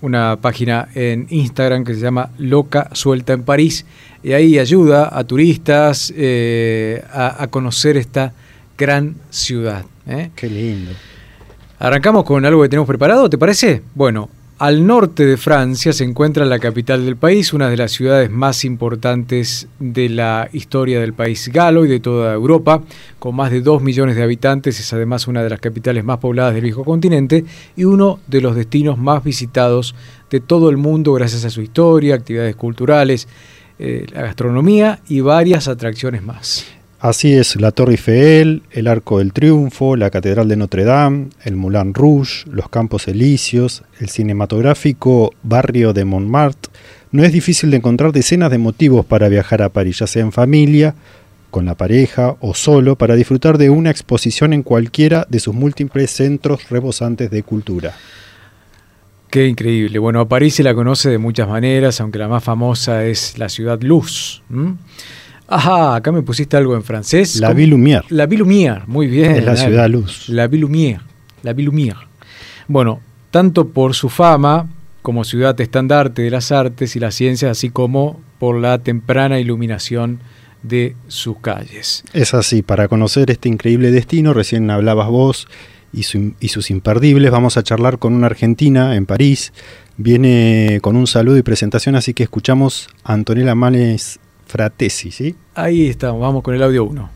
una página en Instagram que se llama Loca Suelta en París y ahí ayuda a turistas eh, a, a conocer esta gran ciudad. ¿eh? Qué lindo. Arrancamos con algo que tenemos preparado, ¿te parece? Bueno, al norte de Francia se encuentra la capital del país, una de las ciudades más importantes de la historia del país galo y de toda Europa, con más de 2 millones de habitantes, es además una de las capitales más pobladas del viejo continente y uno de los destinos más visitados de todo el mundo gracias a su historia, actividades culturales, eh, la gastronomía y varias atracciones más. Así es, la Torre Eiffel, el Arco del Triunfo, la Catedral de Notre Dame, el Moulin Rouge, los Campos Elíseos, el cinematográfico barrio de Montmartre. No es difícil de encontrar decenas de motivos para viajar a París, ya sea en familia, con la pareja o solo, para disfrutar de una exposición en cualquiera de sus múltiples centros rebosantes de cultura. Qué increíble. Bueno, a París se la conoce de muchas maneras, aunque la más famosa es la ciudad Luz. Ajá, acá me pusiste algo en francés. La. Ville Lumière. La Ville Lumière, muy bien. Es la dale. ciudad luz. La Ville Lumière. La Ville Lumière. Bueno, tanto por su fama como ciudad estandarte de las artes y las ciencias, así como por la temprana iluminación de sus calles. Es así, para conocer este increíble destino, recién hablabas vos y, su- y sus imperdibles, vamos a charlar con una argentina en París. Viene con un saludo y presentación, así que escuchamos a Antonella Manes Fratesi, ¿sí? Ahí estamos, vamos con el audio 1.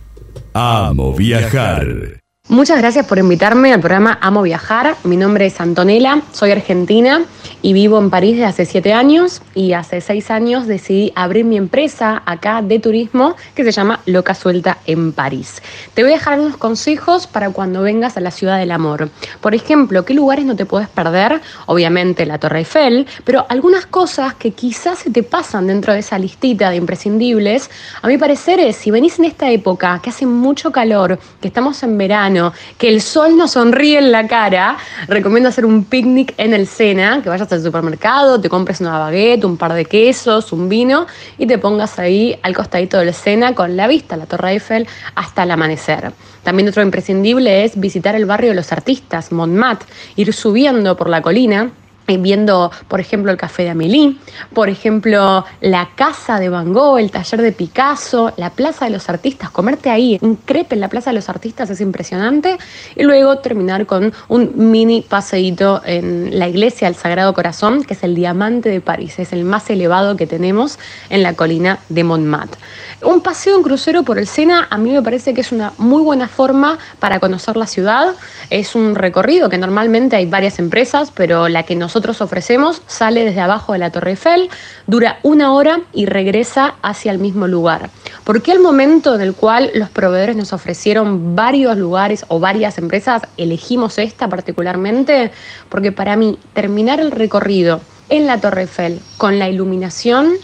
Amo viajar. Muchas gracias por invitarme al programa Amo Viajar. Mi nombre es Antonella, soy argentina y vivo en París desde hace siete años y hace seis años decidí abrir mi empresa acá de turismo que se llama Loca Suelta en París. Te voy a dejar unos consejos para cuando vengas a la ciudad del amor. Por ejemplo, ¿qué lugares no te puedes perder? Obviamente la Torre Eiffel, pero algunas cosas que quizás se te pasan dentro de esa listita de imprescindibles, a mi parecer es, si venís en esta época que hace mucho calor, que estamos en verano, que el sol nos sonríe en la cara, recomiendo hacer un picnic en el Sena, que vayas al supermercado, te compres una baguette, un par de quesos, un vino y te pongas ahí al costadito del Sena con la vista la Torre Eiffel hasta el amanecer. También otro imprescindible es visitar el barrio de los artistas, Montmartre, ir subiendo por la colina viendo, por ejemplo, el Café de Amélie, por ejemplo, la casa de Van Gogh, el taller de Picasso, la Plaza de los Artistas, comerte ahí un crepe en la Plaza de los Artistas es impresionante, y luego terminar con un mini paseíto en la iglesia del Sagrado Corazón, que es el diamante de París, es el más elevado que tenemos en la colina de Montmartre. Un paseo en crucero por el Sena a mí me parece que es una muy buena forma para conocer la ciudad. Es un recorrido que normalmente hay varias empresas, pero la que nosotros ofrecemos sale desde abajo de la Torre Eiffel, dura una hora y regresa hacia el mismo lugar. ¿Por qué al momento en el cual los proveedores nos ofrecieron varios lugares o varias empresas elegimos esta particularmente? Porque para mí terminar el recorrido en la Torre Eiffel con la iluminación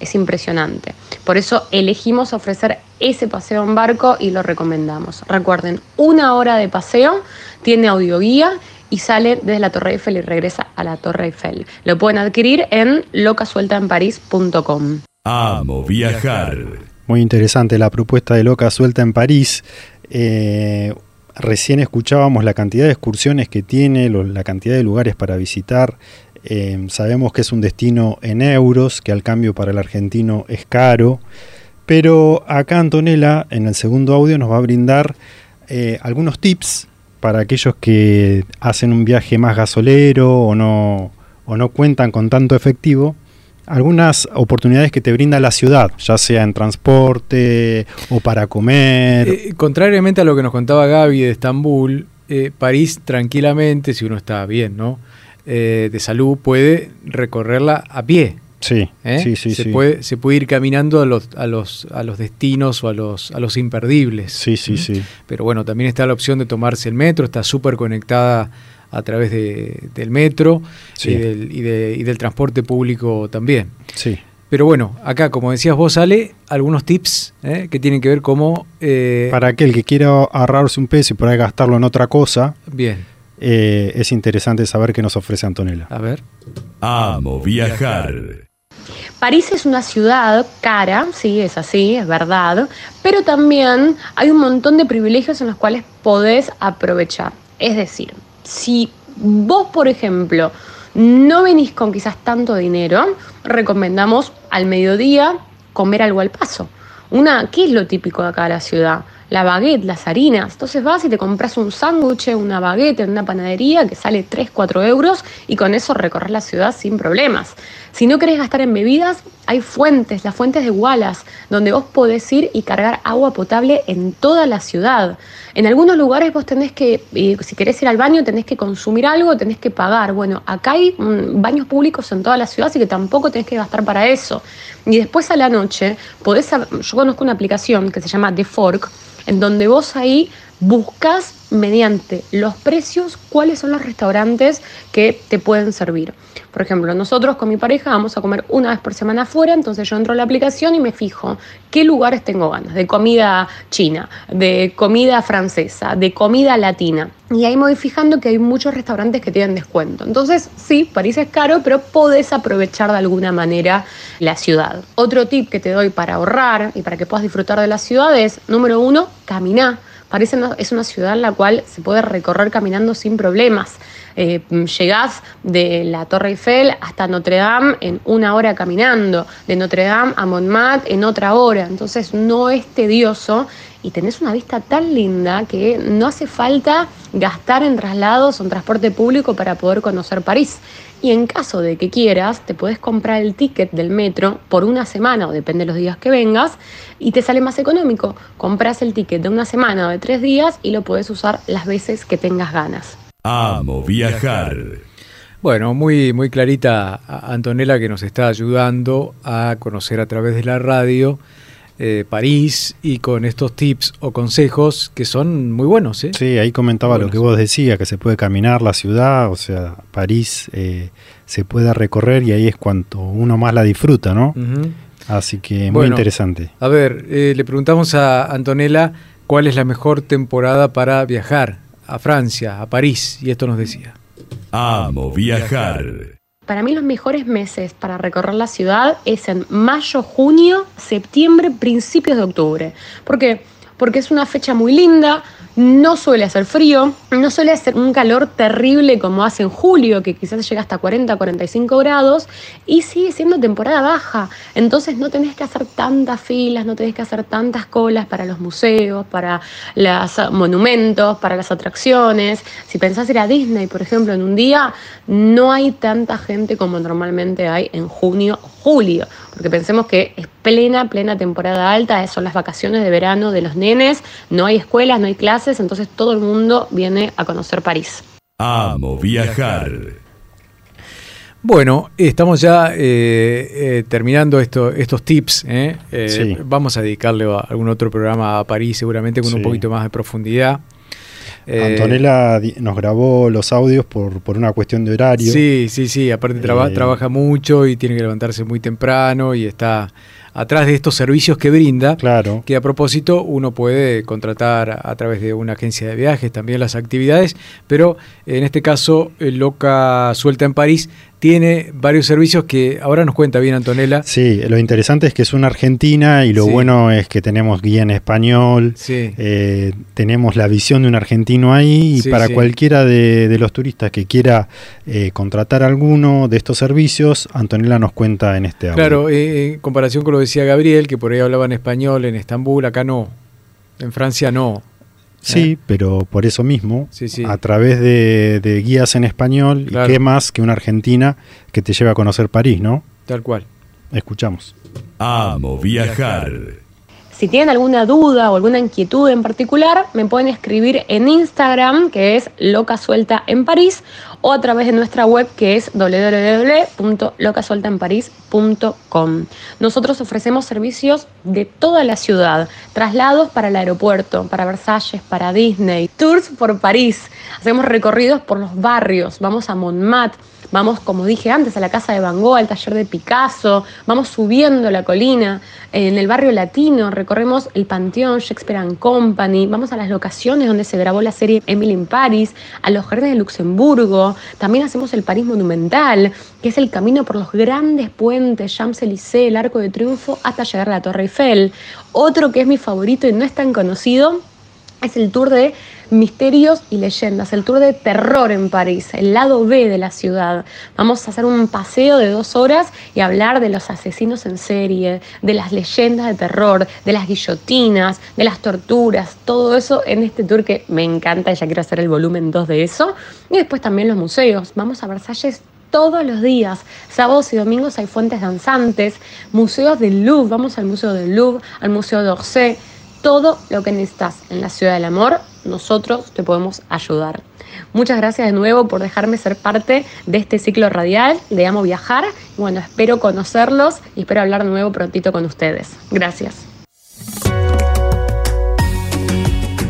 es impresionante. Por eso elegimos ofrecer ese paseo en barco y lo recomendamos. Recuerden, una hora de paseo, tiene audioguía y sale desde la Torre Eiffel y regresa a la Torre Eiffel. Lo pueden adquirir en locasueltaenparis.com. Amo viajar. Muy interesante la propuesta de Loca Suelta en París. Eh, recién escuchábamos la cantidad de excursiones que tiene, lo- la cantidad de lugares para visitar. Eh, sabemos que es un destino en euros, que al cambio para el argentino es caro. Pero acá Antonella, en el segundo audio, nos va a brindar eh, algunos tips para aquellos que hacen un viaje más gasolero o no, o no cuentan con tanto efectivo algunas oportunidades que te brinda la ciudad, ya sea en transporte o para comer. Eh, contrariamente a lo que nos contaba Gaby de Estambul, eh, París tranquilamente, si uno está bien, ¿no? Eh, de salud, puede recorrerla a pie. Sí, ¿eh? sí, sí. se, sí. Puede, se puede ir caminando a los, a los, a los destinos o a los, a los imperdibles. Sí, sí, sí. Pero bueno, también está la opción de tomarse el metro, está súper conectada a través de- del metro Sí. y, del, y de- y del transporte público también. Sí. Pero bueno, acá, como decías vos, Ale, algunos tips ¿eh? que tienen que ver cómo... eh, Para aquel que quiera ahorrarse un peso y por ahí gastarlo en otra cosa, Bien, eh, es interesante saber qué nos ofrece Antonella. a ver. Amo viajar. París es una ciudad cara, sí, es así, es verdad, pero también hay un montón de privilegios en los cuales podés aprovechar. Es decir, si vos, por ejemplo, no venís con quizás tanto dinero, recomendamos al mediodía comer algo al paso. Una, ¿qué es lo típico de acá de la ciudad? La baguette, las harinas. Entonces vas y te compras un sándwich, una baguette en una panadería que sale 3, 4 euros y con eso recorres la ciudad sin problemas. Si no querés gastar en bebidas, hay fuentes, las fuentes de Wallace, donde vos podés ir y cargar agua potable en toda la ciudad. En algunos lugares vos tenés que, eh, si querés ir al baño, tenés que consumir algo, tenés que pagar. Bueno, acá hay mm, baños públicos en toda la ciudad, así que tampoco tenés que gastar para eso. Y después a la noche, podés, yo conozco una aplicación que se llama The Fork, en donde vos ahí buscas mediante los precios cuáles son los restaurantes que te pueden servir. Por ejemplo, nosotros con mi pareja vamos a comer una vez por semana afuera, entonces yo entro a la aplicación y me fijo qué lugares tengo ganas, de comida china, de comida francesa, de comida latina. Y ahí me voy fijando que hay muchos restaurantes que tienen descuento. Entonces, sí, París es caro, pero podés aprovechar de alguna manera la ciudad. Otro tip que te doy para ahorrar y para que puedas disfrutar de la ciudad es, número uno, caminar. París no- es una ciudad en la cual se puede recorrer caminando sin problemas. Eh, llegás de la Torre Eiffel hasta Notre Dame en una hora caminando, de Notre Dame a Montmartre en otra hora, entonces no es tedioso y tenés una vista tan linda que no hace falta gastar en traslados o en transporte público para poder conocer París. Y en caso de que quieras, te puedes comprar el ticket del metro por una semana o depende de los días que vengas y te sale más económico. Compras el ticket de una semana o de tres días y lo puedes usar las veces que tengas ganas. Amo viajar. Bueno, muy, muy clarita Antonella que nos está ayudando a conocer a través de la radio eh, París y con estos tips o consejos que son muy buenos. ¿eh? Sí, ahí comentaba lo que vos decías, que se puede caminar la ciudad, o sea, París eh, se puede recorrer y ahí es cuanto uno más la disfruta, ¿no? Así que muy Bueno. interesante. A ver, eh, le preguntamos a Antonella cuál es la mejor temporada para viajar a Francia, a París, y esto nos decía. Amo viajar. Para mí los mejores meses para recorrer la ciudad es en mayo, junio, septiembre, principios de octubre. ¿Por qué? Porque es una fecha muy linda, no suele hacer frío, no suele hacer un calor terrible como hace en julio, que quizás llega hasta 40, 45 grados, y sigue siendo temporada baja. Entonces no tenés que hacer tantas filas, no tenés que hacer tantas colas para los museos, para los monumentos, para las atracciones. Si pensás ir a Disney, por ejemplo, en un día, no hay tanta gente como normalmente hay en junio o julio, porque pensemos que es plena, plena temporada alta, son las vacaciones de verano de los nenes, no hay escuelas, no hay clases, entonces todo el mundo viene a conocer París. Amo viajar. Bueno, estamos ya eh, eh, terminando esto, estos tips. ¿eh? Eh, Sí. Vamos a dedicarle a algún otro programa a París, seguramente con un poquito más de profundidad. Antonella nos grabó los audios por, por una cuestión de horario. Sí, sí, sí. Aparte traba- Eh, trabaja mucho y tiene que levantarse muy temprano y está atrás de estos servicios que brinda. Claro. Que a propósito uno puede contratar a través de una agencia de viajes también las actividades, pero en este caso el Loca Suelta en París tiene varios servicios que ahora nos cuenta bien Antonella. Sí, lo interesante es que es una argentina y lo Sí. bueno es que tenemos guía en español, Sí. eh, tenemos la visión de un argentino ahí y Sí, para cualquiera de, de los turistas que quiera eh, contratar alguno de estos servicios, Antonella nos cuenta en este audio. Claro, eh, en comparación con lo que decía Gabriel, que por ahí hablaban español en Estambul, acá no. En Francia no. Sí, ¿eh? pero por eso mismo, Sí, sí. a través de, de guías en español, Claro. y qué más que una argentina que te lleve a conocer París, ¿no? Tal cual. Escuchamos. Amo viajar. Si tienen alguna duda o alguna inquietud en particular, me pueden escribir en Instagram, que es Loca Suelta en París, o a través de nuestra web que es www.locasueltaenparis.com. Nosotros ofrecemos servicios de toda la ciudad, traslados para el aeropuerto, para Versalles, para Disney, tours por París, hacemos recorridos por los barrios, vamos a Montmartre, Vamos, como dije antes, a la casa de Van Gogh, al taller de Picasso, vamos subiendo la colina, en el barrio latino, recorremos el Panteón, Shakespeare and Company, vamos a las locaciones donde se grabó la serie Emily in Paris, a los jardines de Luxemburgo, también hacemos el París Monumental, que es el camino por los grandes puentes, Champs-Élysées, el Arco de Triunfo, hasta llegar a la Torre Eiffel. Otro que es mi favorito y no es tan conocido es el tour de misterios y leyendas, el tour de terror en París, el lado B de la ciudad. Vamos a hacer un paseo de dos horas y hablar de los asesinos en serie, de las leyendas de terror, de las guillotinas, de las torturas, todo eso en este tour que me encanta y ya quiero hacer el volumen 2 de eso. Y después también los museos. Vamos a Versalles todos los días. Sábados y domingos hay fuentes danzantes, museos del Louvre, vamos al Museo del Louvre, al Museo d'Orsay todo lo que necesitas en la ciudad del amor, nosotros te podemos ayudar. Muchas gracias de nuevo por dejarme ser parte de este ciclo radial de Amo Viajar. Bueno, espero conocerlos y espero hablar de nuevo prontito con ustedes. Gracias.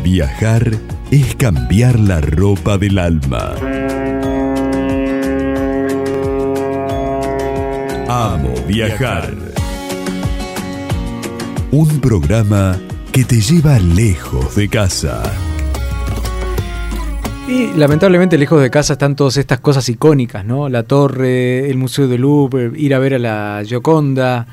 Viajar es cambiar la ropa del alma. Amo viajar. Un programa que te lleva lejos de casa. Y lamentablemente lejos de casa están todas estas cosas icónicas, ¿no? La torre, el Museo de Louvre, ir a ver a la Gioconda,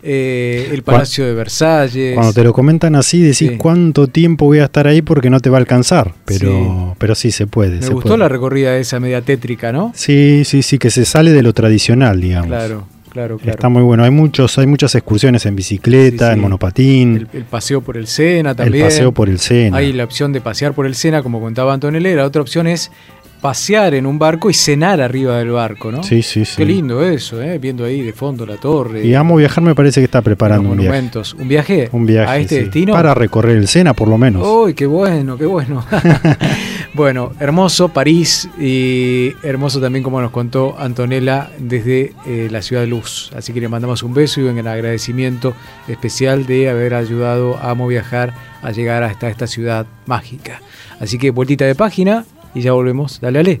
eh, el Palacio de Versalles. Cuando te lo comentan así, decís cuánto tiempo voy a estar ahí porque no te va a alcanzar, pero sí, pero sí se puede. Me gustó la recorrida esa media tétrica, ¿no? Sí, sí, sí, que se sale de lo tradicional, digamos. Claro. Claro, claro. Está muy bueno. Hay muchos, hay muchas excursiones en bicicleta, en monopatín. El, paseo por el Sena también. El paseo por el Sena. Hay la opción de pasear por el Sena, como contaba Antonella. La otra opción es pasear en un barco y cenar arriba del barco, ¿no? Sí, sí, sí. Qué lindo eso, ¿eh? Viendo ahí de fondo la torre. Y Amo Viajar me parece que está preparando un viaje. ¿Un viaje? Un viaje a este destino. Para recorrer el Sena, por lo menos. ¡Uy, qué bueno, qué bueno! bueno, hermoso París y hermoso también como nos contó Antonella desde eh, la ciudad de Luz. Así que le mandamos un beso y un agradecimiento especial de haber ayudado a Amo Viajar a llegar hasta esta ciudad mágica. Así que vueltita de página y ya volvemos. Dale, Ale.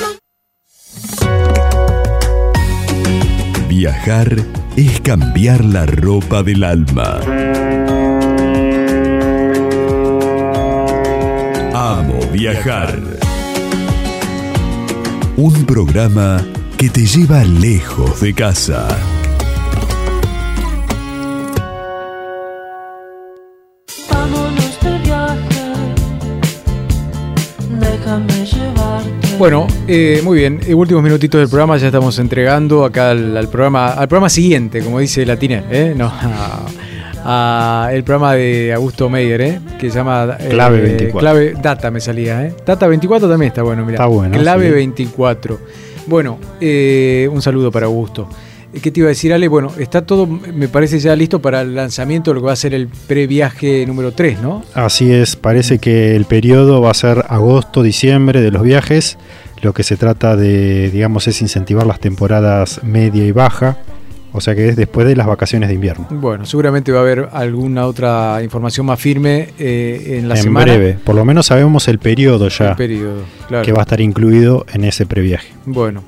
Viajar es cambiar la ropa del alma. Amo viajar. Un programa que te lleva lejos de casa. Bueno, eh, muy bien. Eh, últimos minutitos del programa, ya estamos entregando acá al, programa, al programa siguiente, como dice Latine, ¿eh? No, el programa de Augusto Meyer, ¿eh? Que se llama Clave 24. Clave Data me salía, ¿eh? Data 24 también está bueno, mira. Está bueno. Clave 24. Bueno, un saludo para Augusto. ¿Qué te iba a decir, Ale? Bueno, está todo, me parece ya listo para el lanzamiento de lo que va a ser el previaje número 3, ¿no? Así es, parece que el periodo va a ser agosto, diciembre de los viajes. Lo que se trata de, digamos, es incentivar las temporadas media y baja. O sea que es después de las vacaciones de invierno. Bueno, seguramente va a haber alguna otra información más firme eh, en la en semana. En breve, por lo menos sabemos el periodo ya. El periodo, claro. Que va a estar incluido en ese previaje. Bueno,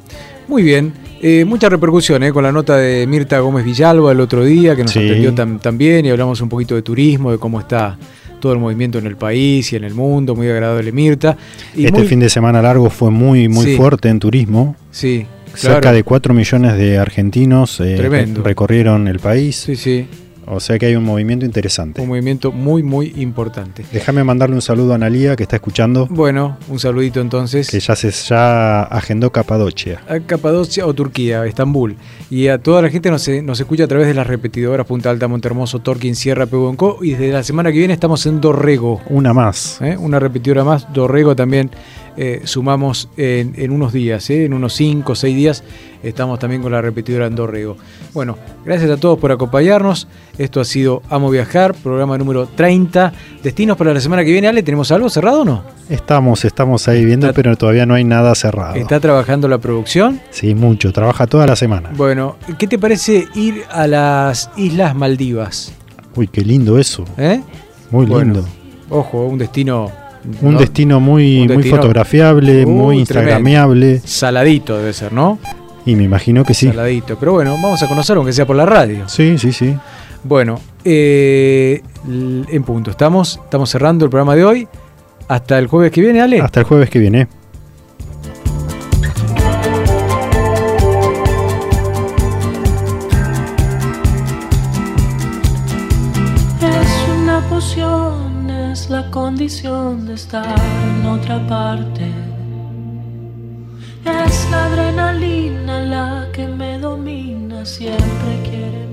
muy bien. Eh, mucha repercusión eh, con la nota de Mirta Gómez Villalba el otro día, que nos atendió también y hablamos un poquito de turismo, de cómo está todo el movimiento en el país y en el mundo, muy agradable Mirta. Y este muy- fin de semana largo fue muy, muy Sí. fuerte en turismo. Sí, Cerca claro. de 4 millones de argentinos eh, recorrieron el país. Sí, sí, O sea que hay un movimiento interesante. un movimiento muy, muy importante. Déjame mandarle un saludo a Analía que está escuchando, Bueno, un saludito entonces. que ya se ya agendó Capadocia. a Capadocia o Turquía, Estambul. Y a toda la gente nos, nos escucha a través de las repetidoras Punta Alta, Montermoso, Torquín, Sierra, Pehuenco. Y desde la semana que viene estamos en Dorrego. Una más. ¿eh? Una repetidora más. Dorrego también eh, sumamos en, en unos días, ¿eh? en unos 5 o 6 días. Estamos también con la repetidora en Dorrego. Bueno, gracias a todos por acompañarnos. Esto ha sido Amo Viajar, programa número 30. Destinos para la semana que viene, Ale, ¿tenemos algo cerrado o no? Estamos, estamos ahí viendo, Está- pero todavía no hay nada cerrado. ¿Está trabajando la producción? Sí, mucho. Trabaja toda la semana. Bueno, ¿qué te parece ir a las Islas Maldivas? Uy, qué lindo eso. ¿Eh? Muy Bueno, lindo. Ojo, un destino. Un ¿no? destino muy, Un muy fotografiable, Uy, muy instagramiable. Saladito debe ser, ¿no? Y me imagino que sí. Saladito. Pero bueno, vamos a conocer aunque sea por la radio. Sí, sí, sí. Bueno, eh, en punto. Estamos, estamos cerrando el programa de hoy. Hasta el jueves que viene, Ale. Hasta el jueves que viene. Condición de estar en otra parte. Es la adrenalina la que me domina, siempre quiere